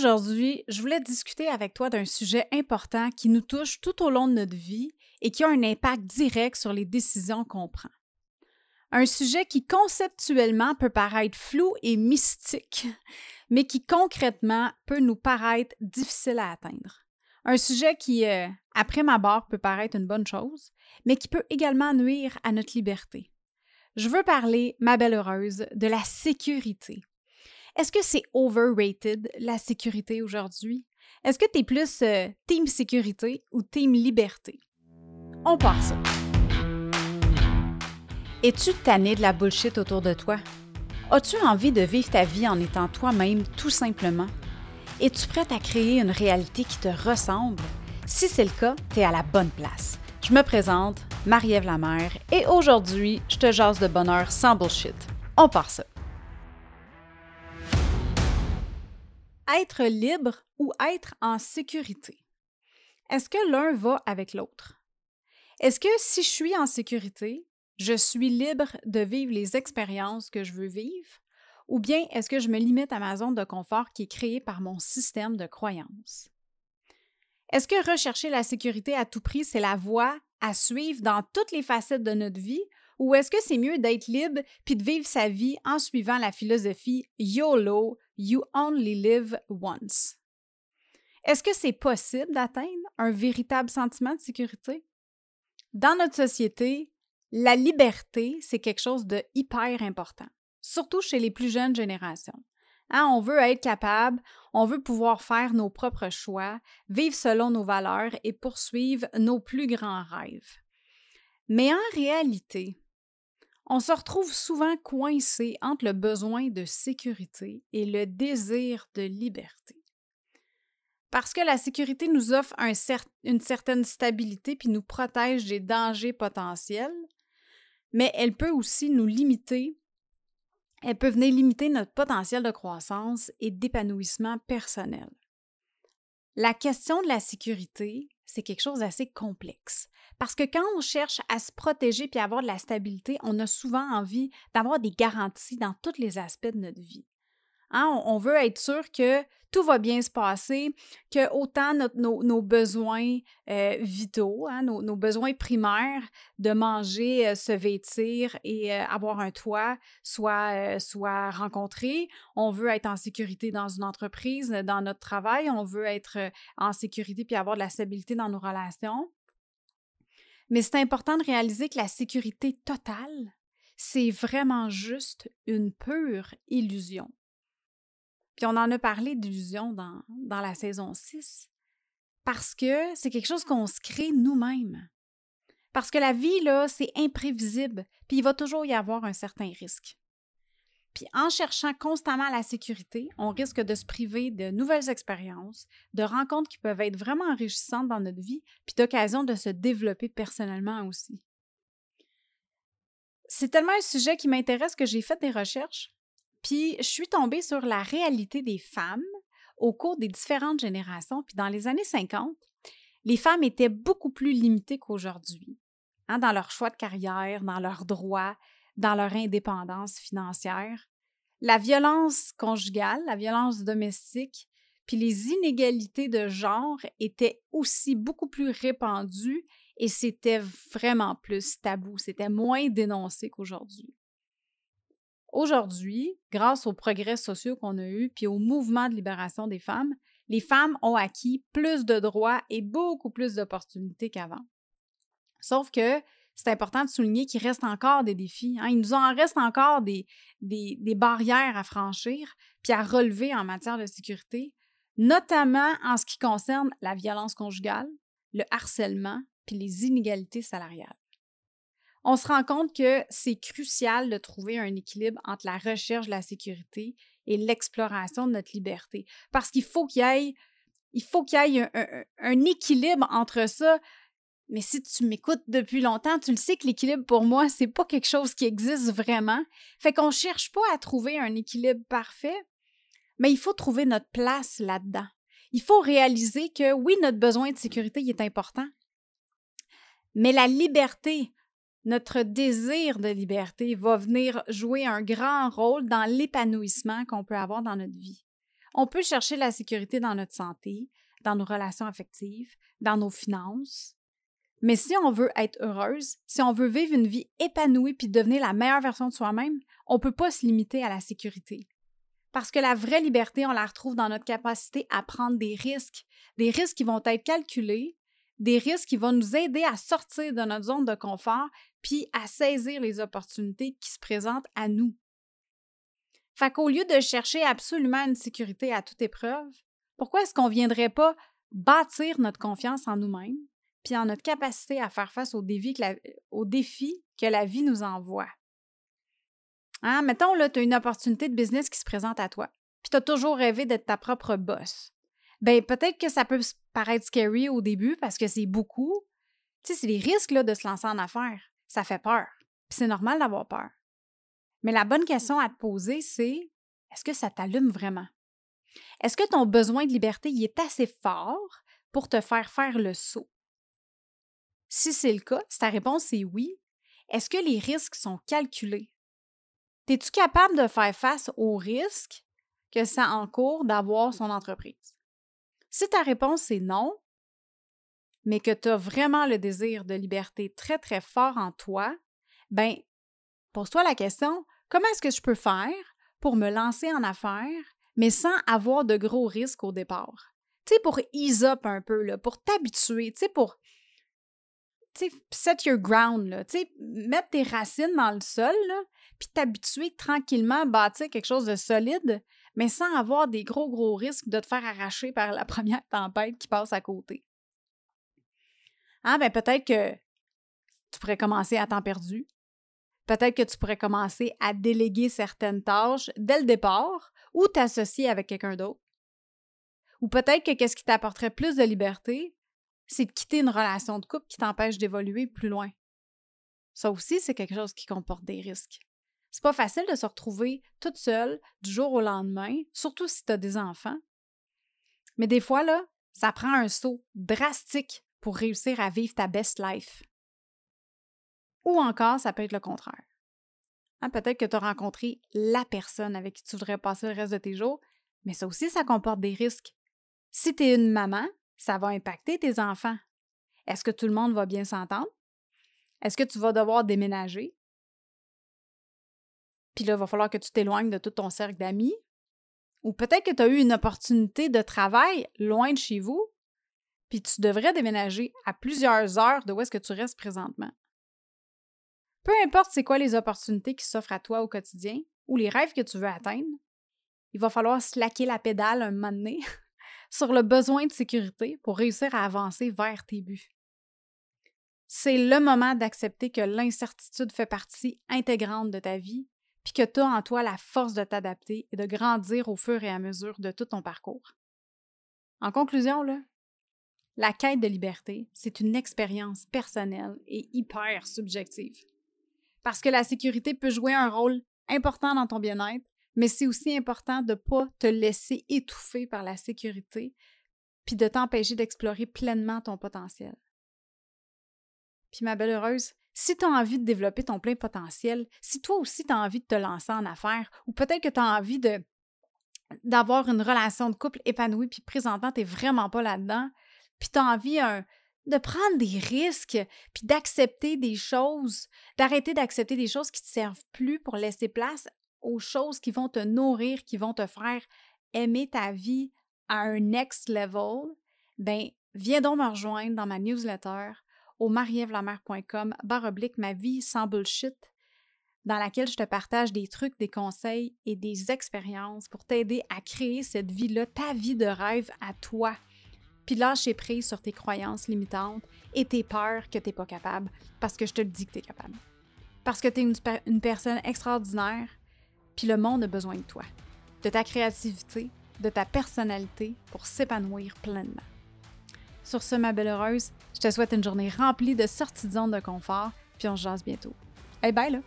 Aujourd'hui, je voulais discuter avec toi d'un sujet important qui nous touche tout au long de notre vie et qui a un impact direct sur les décisions qu'on prend. Un sujet qui conceptuellement peut paraître flou et mystique, mais qui concrètement peut nous paraître difficile à atteindre. Un sujet qui, après ma barre, peut paraître une bonne chose, mais qui peut également nuire à notre liberté. Je veux parler, ma belle heureuse, de la sécurité. Est-ce que c'est overrated, la sécurité aujourd'hui? Est-ce que tu es plus euh, team sécurité ou team liberté? On part ça. Es-tu tanné de la bullshit autour de toi? As-tu envie de vivre ta vie en étant toi-même tout simplement? Es-tu prête à créer une réalité qui te ressemble? Si c'est le cas, tu es à la bonne place. Je me présente, Marie-Ève Lamère, et aujourd'hui, je te jase de bonheur sans bullshit. On part ça. Être libre ou être en sécurité? Est-ce que l'un va avec l'autre? Est-ce que si je suis en sécurité, je suis libre de vivre les expériences que je veux vivre? Ou bien est-ce que je me limite à ma zone de confort qui est créée par mon système de croyances? Est-ce que rechercher la sécurité à tout prix, c'est la voie à suivre dans toutes les facettes de notre vie? Ou est-ce que c'est mieux d'être libre puis de vivre sa vie en suivant la philosophie YOLO, You Only Live Once? Est-ce que c'est possible d'atteindre un véritable sentiment de sécurité? Dans notre société, la liberté, c'est quelque chose de hyper important, surtout chez les plus jeunes générations. Hein, on veut être capable, on veut pouvoir faire nos propres choix, vivre selon nos valeurs et poursuivre nos plus grands rêves. Mais en réalité, on se retrouve souvent coincé entre le besoin de sécurité et le désir de liberté. Parce que la sécurité nous offre une certaine stabilité puis nous protège des dangers potentiels, mais elle peut aussi nous limiter, elle peut venir limiter notre potentiel de croissance et d'épanouissement personnel. La question de la sécurité, c'est quelque chose d'assez complexe. Parce que quand on cherche à se protéger puis avoir de la stabilité, on a souvent envie d'avoir des garanties dans tous les aspects de notre vie. Hein, on, veut être sûr que tout va bien se passer, que autant nos, besoins euh, vitaux, hein, nos, besoins primaires de manger, euh, se vêtir et euh, avoir un toit soient, soient rencontrés. On veut être en sécurité dans une entreprise, dans notre travail. On veut être en sécurité puis avoir de la stabilité dans nos relations. Mais c'est important de réaliser que la sécurité totale, c'est vraiment juste une pure illusion. Puis on en a parlé d'illusion dans, la saison 6, parce que c'est quelque chose qu'on se crée nous-mêmes. Parce que la vie, là, c'est imprévisible, puis il va toujours y avoir un certain risque. Puis en cherchant constamment la sécurité, on risque de se priver de nouvelles expériences, de rencontres qui peuvent être vraiment enrichissantes dans notre vie, puis d'occasions de se développer personnellement aussi. C'est tellement un sujet qui m'intéresse que j'ai fait des recherches, puis je suis tombée sur la réalité des femmes au cours des différentes générations. Puis dans les années 50, les femmes étaient beaucoup plus limitées qu'aujourd'hui hein, dans leur choix de carrière, dans leurs droits, dans leur indépendance financière. La violence conjugale, la violence domestique, puis les inégalités de genre étaient aussi beaucoup plus répandues et c'était vraiment plus tabou, c'était moins dénoncé qu'aujourd'hui. Aujourd'hui, grâce aux progrès sociaux qu'on a eus puis au mouvement de libération des femmes, les femmes ont acquis plus de droits et beaucoup plus d'opportunités qu'avant. Sauf que c'est important de souligner qu'il reste encore des défis. Hein. Il nous en reste encore des, des, barrières à franchir puis à relever en matière de sécurité, notamment en ce qui concerne la violence conjugale, le harcèlement puis les inégalités salariales on se rend compte que c'est crucial de trouver un équilibre entre la recherche de la sécurité et l'exploration de notre liberté. Parce qu'il faut qu'il y ait, il faut qu'il y ait un, équilibre entre ça. Mais si tu m'écoutes depuis longtemps, tu le sais que l'équilibre pour moi, c'est pas quelque chose qui existe vraiment. Fait qu'on cherche pas à trouver un équilibre parfait, mais il faut trouver notre place là-dedans. Il faut réaliser que oui, notre besoin de sécurité est important, mais la liberté, notre désir de liberté va venir jouer un grand rôle dans l'épanouissement qu'on peut avoir dans notre vie. On peut chercher la sécurité dans notre santé, dans nos relations affectives, dans nos finances. Mais si on veut être heureuse, si on veut vivre une vie épanouie puis devenir la meilleure version de soi-même, on ne peut pas se limiter à la sécurité. Parce que la vraie liberté, on la retrouve dans notre capacité à prendre des risques, des risques qui vont être calculés, des risques qui vont nous aider à sortir de notre zone de confort puis à saisir les opportunités qui se présentent à nous. Fait qu'au lieu de chercher absolument une sécurité à toute épreuve, pourquoi est-ce qu'on ne viendrait pas bâtir notre confiance en nous-mêmes? Puis en notre capacité à faire face aux défis que la, aux défis que la vie nous envoie? Hein? Mettons, là, tu as une opportunité de business qui se présente à toi, puis tu as toujours rêvé d'être ta propre boss. Ben, peut-être que ça peut paraître scary au début parce que c'est beaucoup. Tu sais, c'est les risques là, de se lancer en affaires. Ça fait peur. Puis c'est normal d'avoir peur. Mais la bonne question à te poser, c'est est-ce que ça t'allume vraiment? Est-ce que ton besoin de liberté y est assez fort pour te faire faire le saut? Si c'est le cas, si ta réponse est oui, est-ce que les risques sont calculés? Es-tu capable de faire face aux risques que ça encourt d'avoir son entreprise? Si ta réponse est non, mais que tu as vraiment le désir de liberté très, très fort en toi, ben, pose-toi la question comment est-ce que je peux faire pour me lancer en affaires, mais sans avoir de gros risques au départ? Tu sais, pour ease un peu, là, pour t'habituer, tu sais, pour set your ground, là, mettre tes racines dans le sol, puis t'habituer tranquillement à bâtir quelque chose de solide, mais sans avoir des gros, gros risques de te faire arracher par la première tempête qui passe à côté. Ah, ben peut-être que tu pourrais commencer à temps perdu. Peut-être que tu pourrais commencer à déléguer certaines tâches dès le départ ou t'associer avec quelqu'un d'autre. Ou peut-être que qu'est-ce qui t'apporterait plus de liberté, c'est de quitter une relation de couple qui t'empêche d'évoluer plus loin. Ça aussi, c'est quelque chose qui comporte des risques. C'est pas facile de se retrouver toute seule du jour au lendemain, surtout si tu as des enfants. Mais des fois, là, ça prend un saut drastique pour réussir à vivre ta best life. Ou encore, ça peut être le contraire. Hein, peut-être que tu as rencontré la personne avec qui tu voudrais passer le reste de tes jours, mais ça aussi, ça comporte des risques. Si tu es une maman, ça va impacter tes enfants? Est-ce que tout le monde va bien s'entendre? Est-ce que tu vas devoir déménager? Puis là, il va falloir que tu t'éloignes de tout ton cercle d'amis. Ou peut-être que tu as eu une opportunité de travail loin de chez vous, puis tu devrais déménager à plusieurs heures de où est-ce que tu restes présentement. Peu importe c'est quoi les opportunités qui s'offrent à toi au quotidien ou les rêves que tu veux atteindre, il va falloir slacker la pédale un moment donné sur le besoin de sécurité pour réussir à avancer vers tes buts. C'est le moment d'accepter que l'incertitude fait partie intégrante de ta vie, puis que tu as en toi la force de t'adapter et de grandir au fur et à mesure de tout ton parcours. En conclusion, la quête de liberté, c'est une expérience personnelle et hyper subjective. Parce que la sécurité peut jouer un rôle important dans ton bien-être, mais c'est aussi important de ne pas te laisser étouffer par la sécurité, puis de t'empêcher d'explorer pleinement ton potentiel. Puis ma belle heureuse, si tu as envie de développer ton plein potentiel, si toi aussi tu as envie de te lancer en affaires, ou peut-être que tu as envie de d'avoir une relation de couple épanouie, puis présentement, tu n'es vraiment pas là-dedans, puis tu as envie de prendre des risques, puis d'accepter des choses, d'arrêter d'accepter des choses qui ne te servent plus pour laisser place aux choses qui vont te nourrir, qui vont te faire aimer ta vie à un next level, ben viens donc me rejoindre dans ma newsletter au marievlamer.com baroblique ma vie sans bullshit dans laquelle je te partage des trucs, des conseils et des expériences pour t'aider à créer cette vie-là, ta vie de rêve à toi. Puis lâcher prise sur tes croyances limitantes et tes peurs que tu n'es pas capable, parce que je te le dis que tu es capable. Parce que tu es une, une personne extraordinaire, puis le monde a besoin de toi, de ta créativité, de ta personnalité pour s'épanouir pleinement. Sur ce, ma belle heureuse, je te souhaite une journée remplie de sorties de de confort, puis on se jase bientôt. Hey, bye là!